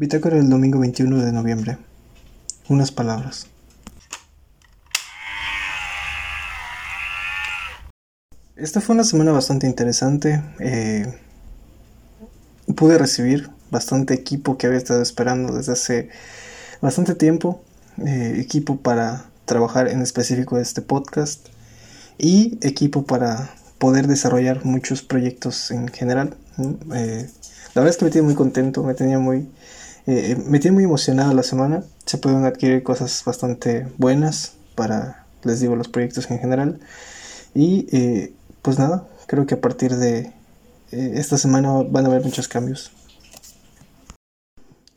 Bitácora del domingo 21 de noviembre. Unas palabras. Esta fue una semana bastante interesante. Eh, pude recibir bastante equipo que había estado esperando desde hace bastante tiempo. Eh, equipo para trabajar en específico este podcast. Y equipo para poder desarrollar muchos proyectos en general. Eh, la verdad es que me tiene muy contento, me tenía muy eh, me tiene muy emocionado la semana. Se pueden adquirir cosas bastante buenas para, les digo, los proyectos en general. Y eh, pues nada, creo que a partir de eh, esta semana van a haber muchos cambios.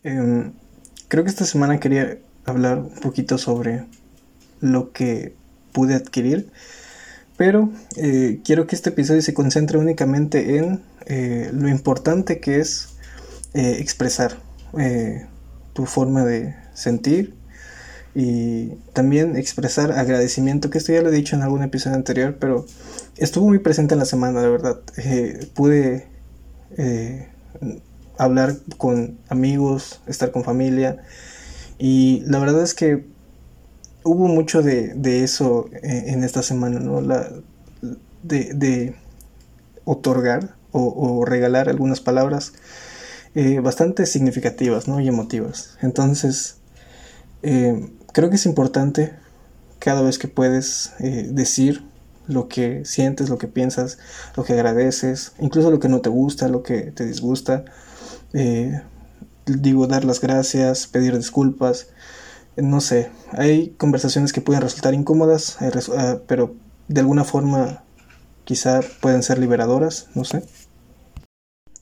Em, creo que esta semana quería hablar un poquito sobre lo que pude adquirir. Pero quiero que este episodio se concentre únicamente en lo importante que es expresar eh, tu forma de sentir y también expresar agradecimiento, que esto ya lo he dicho en algún episodio anterior, pero estuvo muy presente en la semana, de verdad. Eh, pude eh, hablar con amigos, estar con familia y la verdad es que hubo mucho de, eso en, esta semana, ¿no? La, de, otorgar o regalar algunas palabras eh, bastante significativas ¿no? y emotivas. Entonces, eh, creo que es importante cada vez que puedes eh, decir lo que sientes, lo que piensas, lo que agradeces, incluso lo que no te gusta, lo que te disgusta. digo, dar las gracias, pedir disculpas. No sé, hay conversaciones que pueden resultar incómodas, pero de alguna forma quizá pueden ser liberadoras, no sé.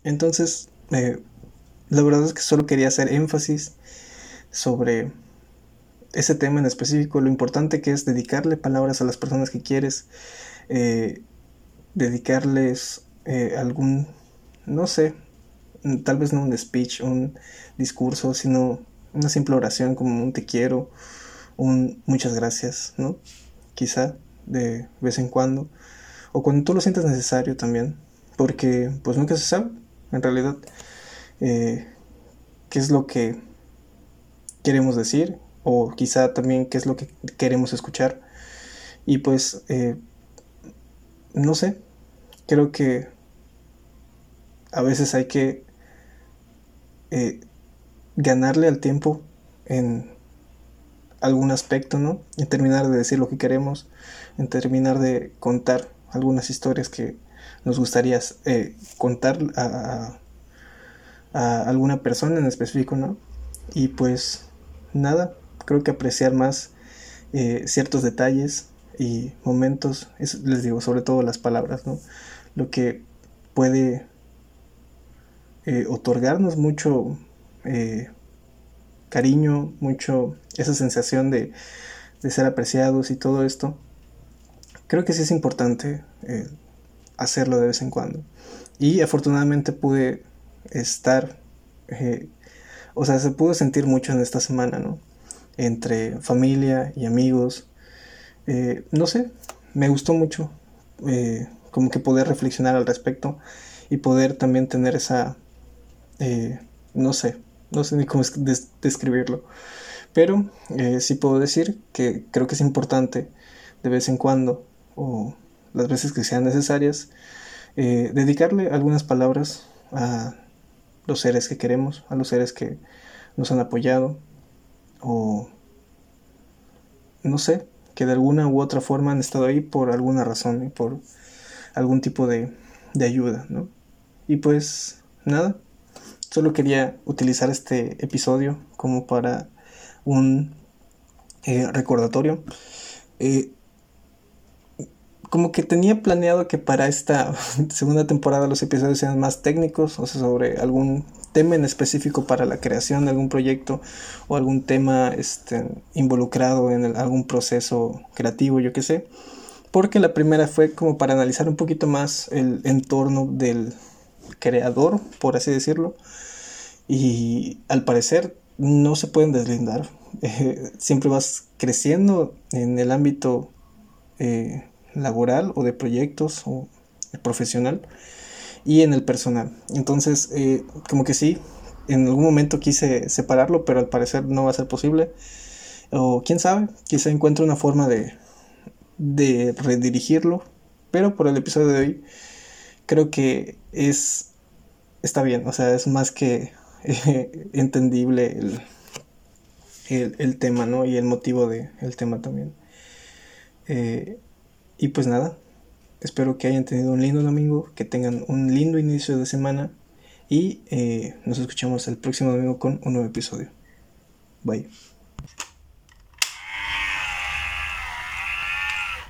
Entonces, la verdad es que solo quería hacer énfasis sobre ese tema en específico, lo importante que es dedicarle palabras a las personas que quieres, eh, dedicarles eh, algún, no sé, tal vez no un speech, un discurso, sino una simple oración como un te quiero, un muchas gracias, ¿no? Quizá de vez en cuando, o cuando tú lo sientas necesario también, porque pues nunca se sabe, en realidad. Eh, qué es lo que queremos decir o quizá también qué es lo que queremos escuchar. Y pues, eh, no sé, creo que a veces hay que eh, ganarle al tiempo en algún aspecto, ¿no? En terminar de decir lo que queremos, en terminar de contar algunas historias que nos gustaría contar a, a alguna persona en específico, ¿no? Y pues nada, creo que apreciar más eh, ciertos detalles y momentos, les digo, sobre todo las palabras, ¿no? Lo que puede eh, otorgarnos mucho eh, cariño, mucho esa sensación de, de, ser apreciados y todo esto. Creo que sí es importante hacerlo de vez en cuando. Y afortunadamente pude estar, eh, o sea, se pudo sentir mucho en esta semana, ¿no? Entre familia y amigos. Eh, no sé, me gustó mucho eh, como que poder reflexionar al respecto y poder también tener esa, no sé, no sé ni cómo describirlo, pero sí puedo decir que creo que es importante de vez en cuando o las veces que sean necesarias dedicarle algunas palabras a los seres que queremos, a los seres que nos han apoyado o no sé, que de alguna u otra forma han estado ahí por alguna razón y por algún tipo de, de ayuda, ¿no? Y pues nada, solo quería utilizar este episodio como para un eh, recordatorio. Eh, como que tenía planeado que para esta segunda temporada los episodios sean más técnicos, o sea, sobre algún tema en específico para la creación de algún proyecto o algún tema este, involucrado en algún proceso creativo, yo qué sé. Porque la primera fue como para analizar un poquito más el entorno del creador, por así decirlo. Y al parecer no se pueden deslindar. siempre vas creciendo en el ámbito eh, laboral o de proyectos o profesional y en el personal. Entonces, eh, como que sí, en algún momento quise separarlo, pero al parecer no va a ser posible. O quién sabe, quizá encuentre una forma de, de redirigirlo. Pero por el episodio de hoy, creo que es. Está bien, o sea, es más que entendible el, el, tema, ¿no? Y el motivo del tema también. Eh, y pues nada, espero que hayan tenido un lindo domingo, que tengan un lindo inicio de semana y eh, nos escuchamos el próximo domingo con un nuevo episodio. Bye.